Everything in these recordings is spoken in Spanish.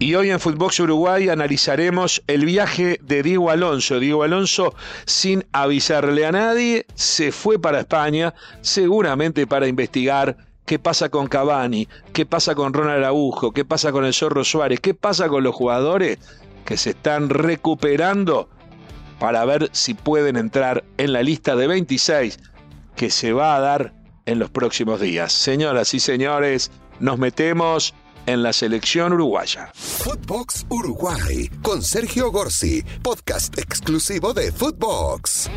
Y hoy en Footbox Uruguay analizaremos el viaje de Diego Alonso. Diego Alonso, sin avisarle a nadie, se fue para España, seguramente para investigar qué pasa con Cavani, qué pasa con Ronald Araujo, qué pasa con el Zorro Suárez, qué pasa con los jugadores que se están recuperando para ver si pueden entrar en la lista de 26 que se va a dar en los próximos días. Señoras y señores, nos metemos en la selección uruguaya. Footbox Uruguay con Sergio Gorsi, podcast exclusivo de Footbox.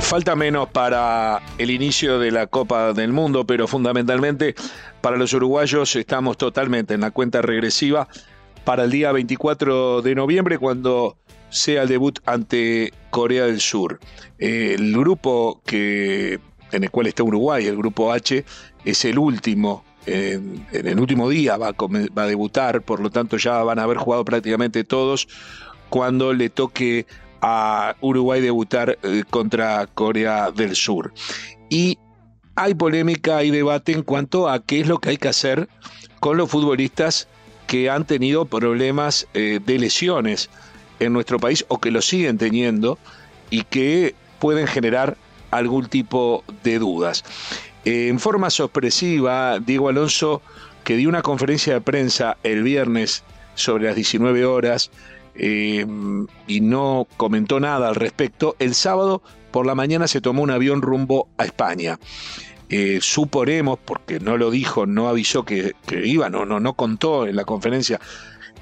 Falta menos para el inicio de la Copa del Mundo, pero fundamentalmente para los uruguayos estamos totalmente en la cuenta regresiva para el día 24 de noviembre cuando sea el debut ante Corea del Sur. El grupo que en el cual está Uruguay, el grupo H, es el último en, el último día va a, debutar, por lo tanto ya van a haber jugado prácticamente todos cuando le toque a Uruguay debutar eh, contra Corea del Sur. Y hay polémica, hay debate en cuanto a qué es lo que hay que hacer con los futbolistas que han tenido problemas eh, de lesiones en nuestro país o que lo siguen teniendo y que pueden generar algún tipo de dudas. En forma sorpresiva, Diego Alonso, que dio una conferencia de prensa el viernes sobre las 19 horas eh, y no comentó nada al respecto, el sábado por la mañana se tomó un avión rumbo a España. Eh, suponemos, porque no lo dijo, no avisó que, iba, no, no, no contó en la conferencia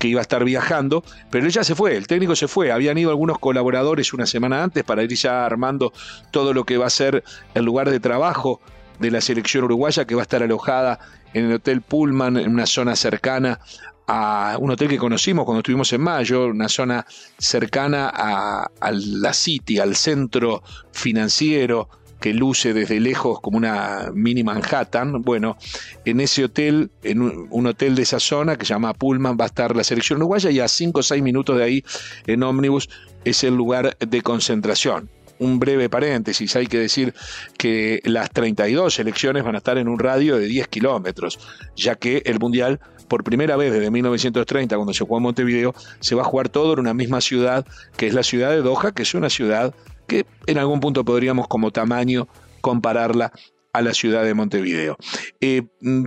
que iba a estar viajando, pero él ya se fue, el técnico se fue, habían ido algunos colaboradores una semana antes para ir ya armando todo lo que va a ser el lugar de trabajo de la selección uruguaya que va a estar alojada en el Hotel Pullman, en una zona cercana a un hotel que conocimos cuando estuvimos en mayo, una zona cercana a, la City, al centro financiero que luce desde lejos como una mini Manhattan. Bueno, en ese hotel, en un, hotel de esa zona que se llama Pullman, va a estar la selección uruguaya y a 5 o 6 minutos de ahí en ómnibus es el lugar de concentración un breve paréntesis, hay que decir que las 32 elecciones van a estar en un radio de 10 kilómetros, ya que el Mundial, por primera vez desde 1930, cuando se jugó en Montevideo, se va a jugar todo en una misma ciudad, que es la ciudad de Doha, que es una ciudad que en algún punto podríamos como tamaño compararla a la ciudad de Montevideo. Eh,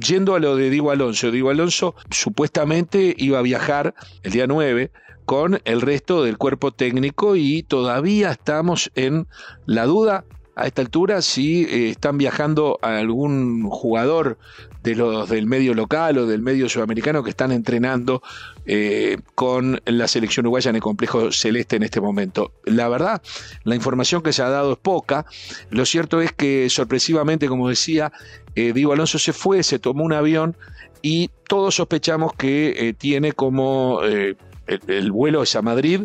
yendo a lo de Diego Alonso, Diego Alonso supuestamente iba a viajar el día 9 con el resto del cuerpo técnico y todavía estamos en la duda a esta altura si eh, están viajando a algún jugador de los del medio local o del medio sudamericano que están entrenando eh, con la selección uruguaya en el complejo celeste en este momento. La verdad, la información que se ha dado es poca. Lo cierto es que sorpresivamente, como decía, eh, Diego Alonso se fue, se tomó un avión y todos sospechamos que tiene como el, vuelo es a Madrid,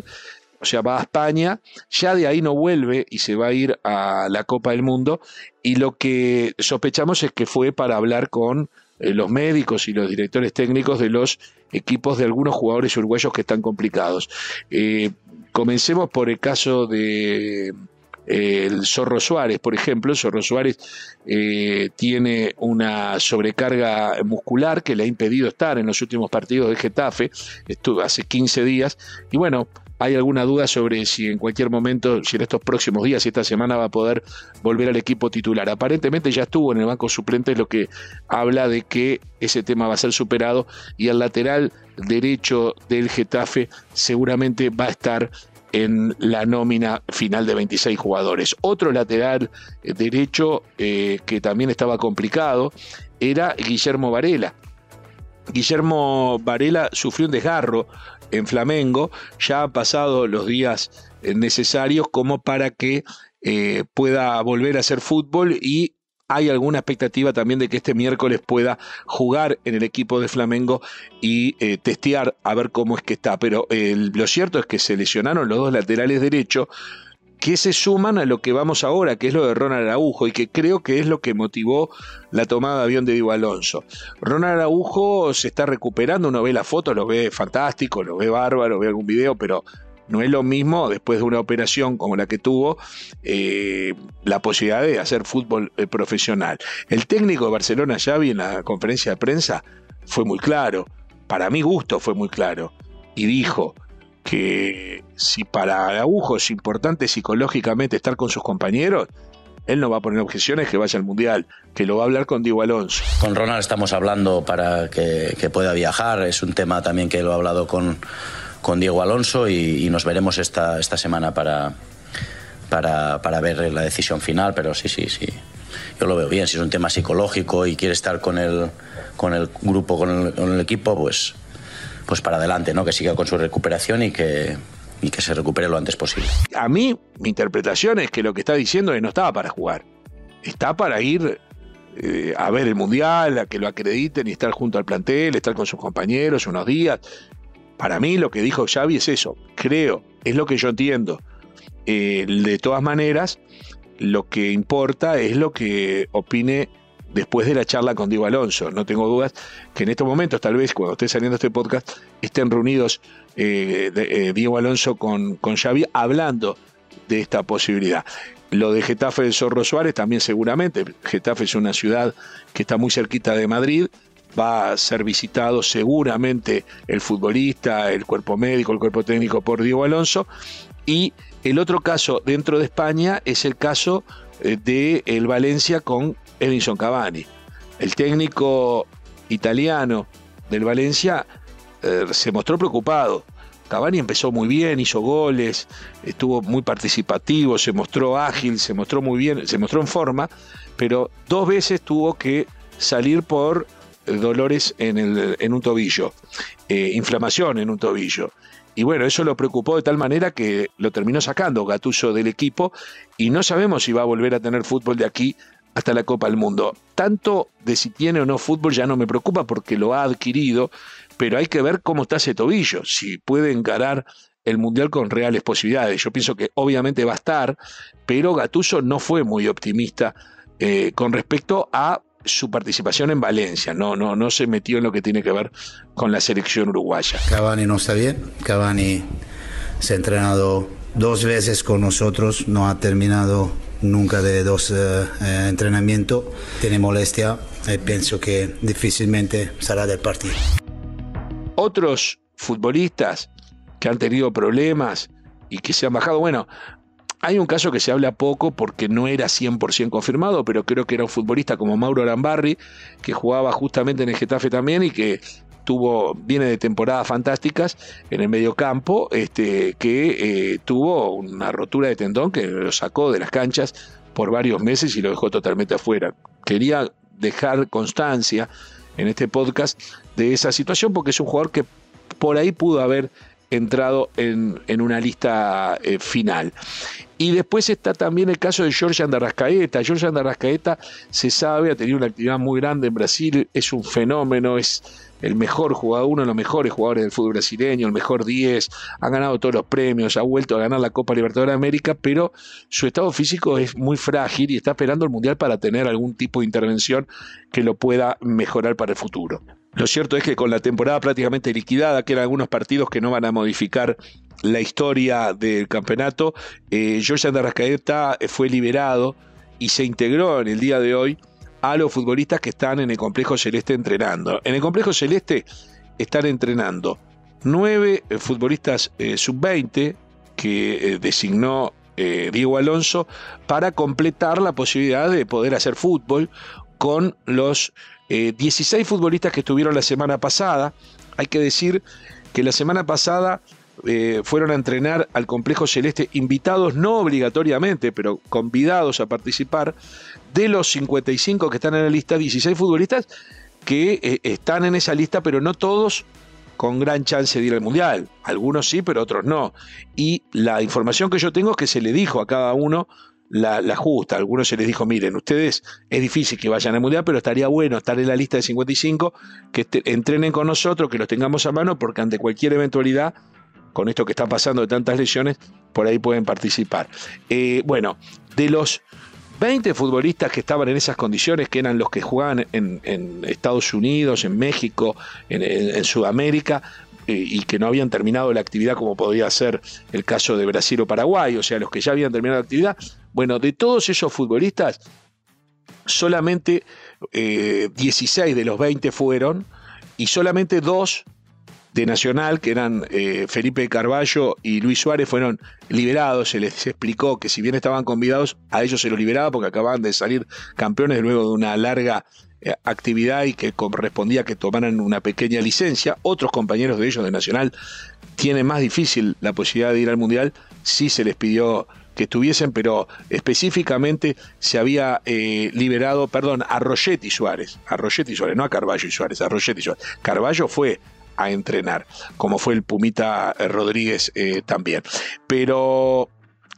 o sea, va a España, ya de ahí no vuelve y se va a ir a la Copa del Mundo. Y lo que sospechamos es que fue para hablar con eh, los médicos y los directores técnicos de los equipos de algunos jugadores uruguayos que están complicados. Eh, comencemos por el caso de el Zorro Suárez, por ejemplo, Zorro Suárez eh, tiene una sobrecarga muscular que le ha impedido estar en los últimos partidos de Getafe, estuvo hace 15 días, y bueno, hay alguna duda sobre si en cualquier momento, si en estos próximos días, si esta semana va a poder volver al equipo titular. Aparentemente ya estuvo en el banco suplente, lo que habla de que ese tema va a ser superado y el lateral derecho del Getafe seguramente va a estar en la nómina final de 26 jugadores. Otro lateral derecho eh, que también estaba complicado era Guillermo Varela. Guillermo Varela sufrió un desgarro en Flamengo, ya han pasado los días eh, necesarios como para que pueda volver a hacer fútbol y hay alguna expectativa también de que este miércoles pueda jugar en el equipo de Flamengo y eh, testear a ver cómo es que está. Pero lo cierto es que se lesionaron los dos laterales derechos que se suman a lo que vamos ahora, que es lo de Ronald Araujo, y que creo que es lo que motivó la tomada de avión de Diego Alonso. Ronald Araujo se está recuperando, uno ve la foto, lo ve fantástico, lo ve bárbaro, ve algún video, pero no es lo mismo después de una operación como la que tuvo eh, la posibilidad de hacer fútbol eh, profesional. El técnico de Barcelona, Xavi, en la conferencia de prensa fue muy claro. para mi gusto fue muy claro y dijo que si para Araujo es importante psicológicamente estar con sus compañeros, él no va a poner objeciones que vaya al Mundial, que lo va a hablar con Diego Alonso. Con Ronald estamos hablando para que, pueda viajar, es un tema también que lo he hablado con, con Diego Alonso y, nos veremos esta, esta semana para, para, para, ver la decisión final, pero sí, sí, sí, yo lo veo bien, si es un tema psicológico y quiere estar con el, con el grupo, con el, con el equipo, pues, pues para adelante, ¿no? que siga con su recuperación y que, y que se recupere lo antes posible. A mí, mi interpretación es que lo que está diciendo es que no estaba para jugar. Está para ir eh, a ver el Mundial, a que lo acrediten y estar junto al plantel, estar con sus compañeros unos días. Para mí lo que dijo Xavi es eso, creo, es lo que yo entiendo. Eh, de todas maneras, lo que importa es lo que opine después de la charla con Diego Alonso. No tengo dudas que en estos momentos, tal vez cuando esté saliendo este podcast, estén reunidos eh, eh, Diego Alonso con, con Xavi hablando de esta posibilidad. Lo de Getafe de Zorro Suárez también seguramente. Getafe es una ciudad que está muy cerquita de Madrid. Va a ser visitado seguramente el futbolista, el cuerpo médico, el cuerpo técnico por Diego Alonso. Y el otro caso dentro de España es el caso eh, de Valencia con Edinson Cavani. El técnico italiano del Valencia eh, se mostró preocupado. Cavani empezó muy bien, hizo goles, estuvo muy participativo, se mostró ágil, se mostró muy bien, se mostró en forma, pero dos veces tuvo que salir por eh, dolores en, el, en un tobillo, eh, inflamación en un tobillo. Y bueno, eso lo preocupó de tal manera que lo terminó sacando Gatuso del equipo y no sabemos si va a volver a tener fútbol de aquí hasta la Copa del Mundo. Tanto de si tiene o no fútbol ya no me preocupa porque lo ha adquirido, pero hay que ver cómo está ese tobillo, si puede encarar el Mundial con reales posibilidades. Yo pienso que obviamente va a estar, pero Gatuso no fue muy optimista eh, con respecto a su participación en Valencia, no, no, no se metió en lo que tiene que ver con la selección uruguaya. Cavani no está bien, Cavani se ha entrenado dos veces con nosotros, no ha terminado nunca de dos eh, eh, entrenamientos, tiene molestia y pienso que difícilmente saldrá del partido. Otros futbolistas que han tenido problemas y que se han bajado, bueno, hay un caso que se habla poco porque no era 100% confirmado, pero creo que era un futbolista como Mauro Arambarri, que jugaba justamente en el Getafe también y que tuvo, viene de temporadas fantásticas en el mediocampo, este, que eh, tuvo una rotura de tendón que lo sacó de las canchas por varios meses y lo dejó totalmente afuera. Quería dejar constancia en este podcast de esa situación porque es un jugador que por ahí pudo haber entrado en, una lista eh, final. Y después está también el caso de George Andarrascaeta. George Andarrascaeta se sabe, ha tenido una actividad muy grande en Brasil, es un fenómeno, es el mejor jugador, uno de los mejores jugadores del fútbol brasileño, el mejor 10, ha ganado todos los premios, ha vuelto a ganar la Copa Libertadores de América, pero su estado físico es muy frágil y está esperando el Mundial para tener algún tipo de intervención que lo pueda mejorar para el futuro. Lo cierto es que con la temporada prácticamente liquidada, que algunos partidos que no van a modificar la historia del campeonato, eh, Jorge Andarrascaeta fue liberado y se integró en el día de hoy a los futbolistas que están en el complejo celeste entrenando. En el complejo celeste están entrenando nueve eh, futbolistas eh, sub-20 que eh, designó Diego Alonso para completar la posibilidad de poder hacer fútbol con los 16 futbolistas que estuvieron la semana pasada. Hay que decir que la semana pasada fueron a entrenar al complejo celeste invitados, no obligatoriamente, pero convidados a participar de los 55 que están en la lista, 16 futbolistas que eh, están en esa lista, pero no todos con gran chance de ir al Mundial. Algunos sí, pero otros no. Y la información que yo tengo es que se le dijo a cada uno la, justa. Algunos se les dijo, miren, ustedes es difícil que vayan al Mundial, pero estaría bueno estar en la lista de 55, que entrenen con nosotros, que los tengamos a mano, porque ante cualquier eventualidad, con esto que está pasando de tantas lesiones, por ahí pueden participar. Eh, bueno, de los 20 futbolistas que estaban en esas condiciones, que eran los que jugaban en, Estados Unidos, en México, en, Sudamérica, eh, y que no habían terminado la actividad como podría ser el caso de Brasil o Paraguay, o sea, los que ya habían terminado la actividad. Bueno, de todos esos futbolistas, solamente 16 eh, de los 20 fueron y solamente dos de Nacional, que eran eh, Felipe Carballo y Luis Suárez, fueron liberados. Se les explicó que si bien estaban convidados, a ellos se los liberaba porque acababan de salir campeones luego de una larga eh, actividad y que correspondía que tomaran una pequeña licencia. Otros compañeros de ellos de Nacional tienen más difícil la posibilidad de ir al Mundial, sí se les pidió que estuviesen, pero específicamente se había eh, liberado, perdón, a Rogetti Suárez, a Rogetti Suárez, no a Carballo y Suárez, a Rogetti Suárez. Carballo fue a entrenar, como fue el Pumita eh, Rodríguez eh, también. Pero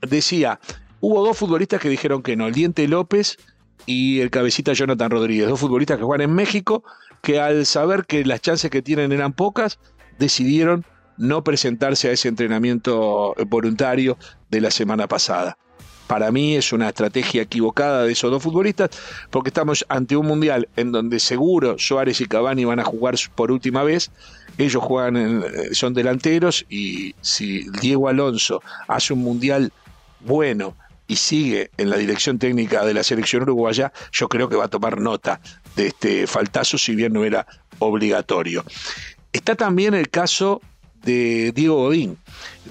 decía, hubo dos futbolistas que dijeron que no, el Diente López y el cabecita Jonathan Rodríguez, dos futbolistas que juegan en México, que al saber que las chances que tienen eran pocas, decidieron no presentarse a ese entrenamiento voluntario de la semana pasada. Para mí es una estrategia equivocada de esos dos futbolistas porque estamos ante un mundial en donde seguro Suárez y Cavani van a jugar por última vez. Ellos juegan, eh, son delanteros y si Diego Alonso hace un mundial bueno y sigue en la dirección técnica de la selección uruguaya, yo creo que va a tomar nota de este faltazo, si bien no era obligatorio. Está también el caso de Diego Godín.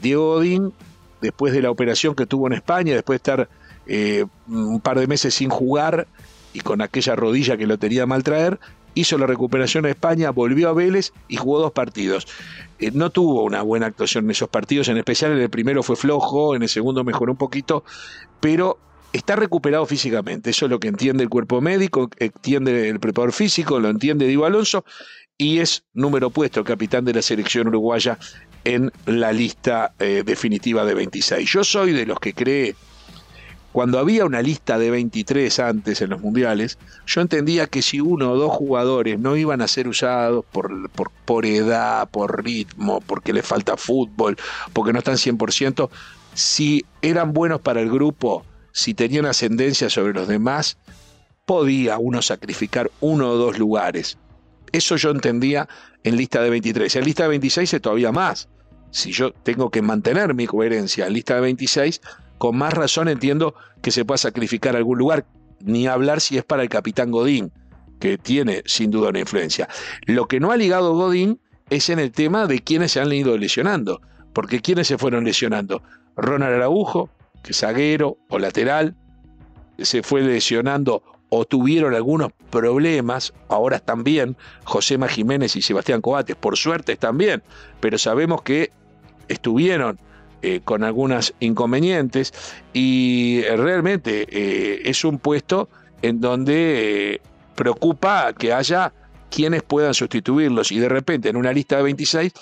Diego Godín, después de la operación que tuvo en España, después de estar eh, un par de meses sin jugar y con aquella rodilla que lo tenía mal traer, hizo la recuperación en España, volvió a Vélez y jugó dos partidos. Eh, no tuvo una buena actuación en esos partidos, en especial en el primero fue flojo, en el segundo mejoró un poquito, pero está recuperado físicamente. Eso es lo que entiende el cuerpo médico, entiende el preparador físico, lo entiende Diego Alonso y es número puesto capitán de la selección uruguaya en la lista eh, definitiva de 26. Yo soy de los que cree, cuando había una lista de 23 antes en los mundiales, yo entendía que si uno o dos jugadores no iban a ser usados por, por, edad, por ritmo, porque les falta fútbol, porque no están 100%, si eran buenos para el grupo, si tenían ascendencia sobre los demás, podía uno sacrificar uno o dos lugares. Eso yo entendía en lista de 23. En lista de 26 es todavía más. Si yo tengo que mantener mi coherencia en lista de 26, con más razón entiendo que se pueda sacrificar algún lugar, ni hablar si es para el capitán Godín, que tiene sin duda una influencia. Lo que no ha ligado Godín es en el tema de quienes se han ido lesionando, porque quienes se fueron lesionando. Ronald Araujo, que es zaguero o lateral, se fue lesionando o tuvieron algunos problemas, ahora están bien, Josema Jiménez y Sebastián Coates, por suerte están bien, pero sabemos que estuvieron eh, con algunos inconvenientes y eh, realmente eh, es un puesto en donde preocupa que haya quienes puedan sustituirlos y de repente en una lista de 26,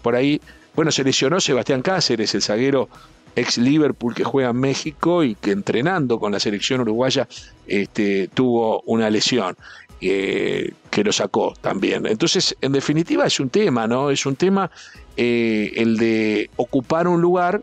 por ahí, bueno, se lesionó Sebastián Cáceres, el zaguero ex Liverpool que juega en México y que entrenando con la selección uruguaya este, tuvo una lesión. Eh, que lo sacó también. Entonces, en definitiva, es un tema, ¿no? Es un tema eh, el de ocupar un lugar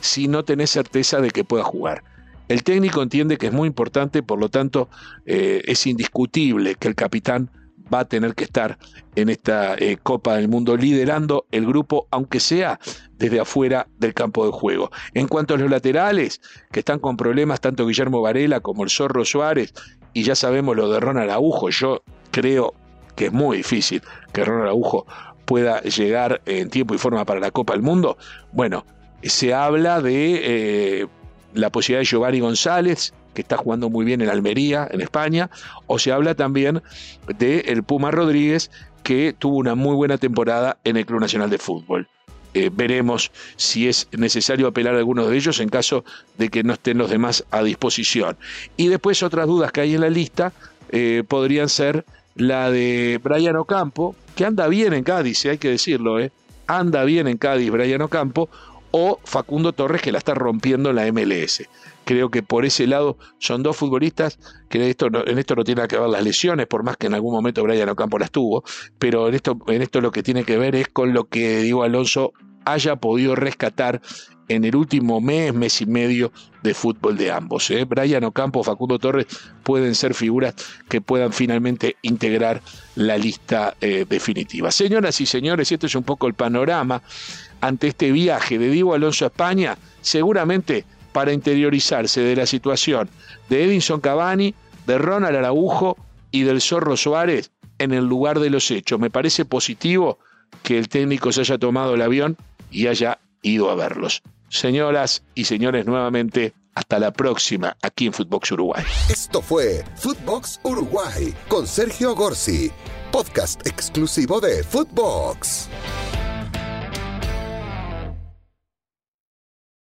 si no tenés certeza de que pueda jugar. El técnico entiende que es muy importante, por lo tanto, eh, es indiscutible que el capitán va a tener que estar en esta Copa del Mundo liderando el grupo, aunque sea desde afuera del campo de juego. En cuanto a los laterales, que están con problemas tanto Guillermo Varela como el Zorro Suárez, y ya sabemos lo de Ronald Araujo, yo creo que es muy difícil que Ronald Araujo pueda llegar en tiempo y forma para la Copa del Mundo. Bueno, se habla de eh, la posibilidad de Giovanni González, que está jugando muy bien en Almería, en España, o se habla también de el Puma Rodríguez, que tuvo una muy buena temporada en el Club Nacional de Fútbol. Eh, veremos si es necesario apelar a algunos de ellos en caso de que no estén los demás a disposición. Y después otras dudas que hay en la lista eh, podrían ser la de Brian Ocampo, que anda bien en Cádiz, hay que decirlo, ¿eh? anda bien en Cádiz Brian Ocampo, o Facundo Torres que la está rompiendo en la MLS. Creo que por ese lado son dos futbolistas que esto en esto no tiene que ver las lesiones, por más que en algún momento Brian Ocampo las tuvo, pero en esto, en esto lo que tiene que ver es con lo que Diego Alonso haya podido rescatar en el último mes, mes y medio de fútbol de ambos. ¿eh? Brian Ocampo, Facundo Torres pueden ser figuras que puedan finalmente integrar la lista eh, definitiva. Señoras y señores, esto es un poco el panorama ante este viaje de Diego Alonso a España. Seguramente para interiorizarse de la situación de Edinson Cavani, de Ronald Araujo y del Zorro Suárez en el lugar de los hechos. Me parece positivo que el técnico se haya tomado el avión y haya ido a verlos. Señoras y señores, nuevamente, hasta la próxima aquí en Footbox Uruguay. Esto fue Footbox Uruguay con Sergio Gorsi, podcast exclusivo de Footbox.